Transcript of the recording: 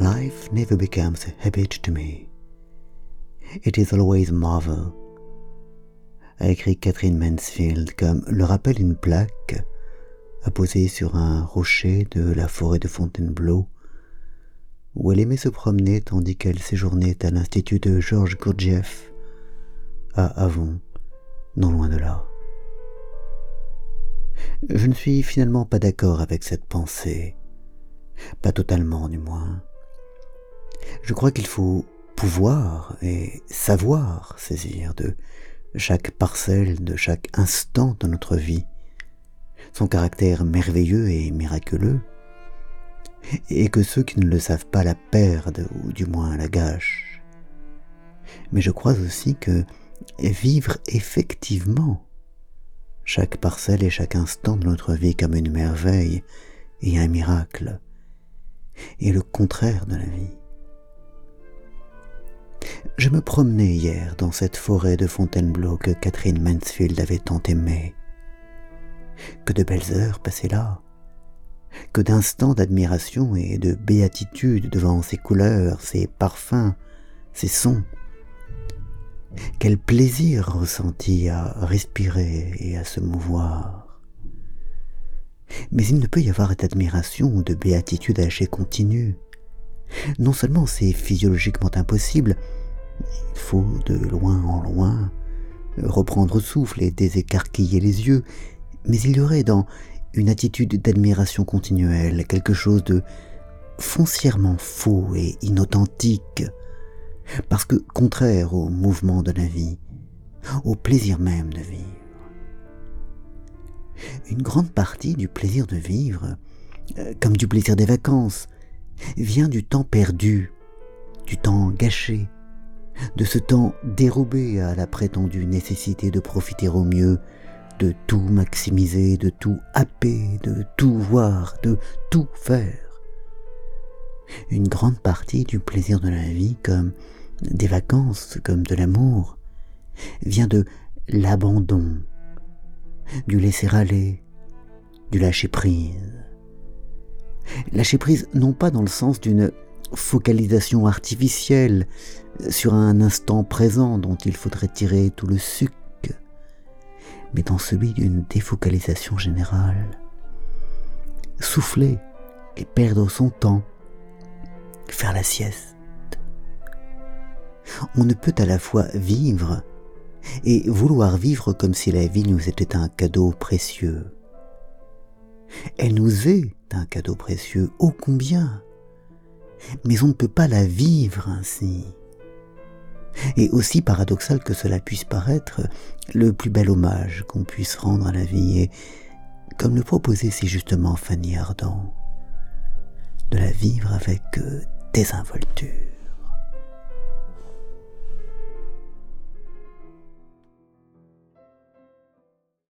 Life never becomes a habit to me. It is always a marvel. A écrit Catherine Mansfield comme le rappelle une plaque apposée sur un rocher de la forêt de Fontainebleau où elle aimait se promener tandis qu'elle séjournait à l'institut de Georges Gurdjieff à Avon, non loin de là. Je ne suis finalement pas d'accord avec cette pensée, pas totalement du moins. Je crois qu'il faut pouvoir et savoir saisir de chaque parcelle, de chaque instant de notre vie, son caractère merveilleux et miraculeux, et que ceux qui ne le savent pas la perdent, ou du moins la gâchent. Mais je crois aussi que vivre effectivement chaque parcelle et chaque instant de notre vie comme une merveille et un miracle, est le contraire de la vie. Je me promenais hier dans cette forêt de Fontainebleau que Catherine Mansfield avait tant aimée. Que de belles heures passées là, que d'instants d'admiration et de béatitude devant ses couleurs, ses parfums, ses sons. Quel plaisir ressenti à respirer et à se mouvoir. Mais il ne peut y avoir d'admiration ou de béatitude à continue. Non seulement c'est physiologiquement impossible, il faut de loin en loin reprendre souffle et désécarquiller les yeux, mais il y aurait dans une attitude d'admiration continuelle quelque chose de foncièrement faux et inauthentique, parce que contraire au mouvement de la vie, au plaisir même de vivre. Une grande partie du plaisir de vivre, euh, comme du plaisir des vacances, vient du temps perdu, du temps gâché, de ce temps dérobé à la prétendue nécessité de profiter au mieux, de tout maximiser, de tout happer, de tout voir, de tout faire. Une grande partie du plaisir de la vie, comme des vacances, comme de l'amour, vient de l'abandon, du laisser aller, du lâcher prise. Lâcher prise non pas dans le sens d'une focalisation artificielle sur un instant présent dont il faudrait tirer tout le suc, mais dans celui d'une défocalisation générale. Souffler et perdre son temps, faire la sieste. On ne peut à la fois vivre et vouloir vivre comme si la vie nous était un cadeau précieux. Elle nous est un cadeau précieux, ô combien mais on ne peut pas la vivre ainsi. Et aussi paradoxal que cela puisse paraître, le plus bel hommage qu'on puisse rendre à la vie est, comme le proposait si justement Fanny Ardant, de la vivre avec désinvolture.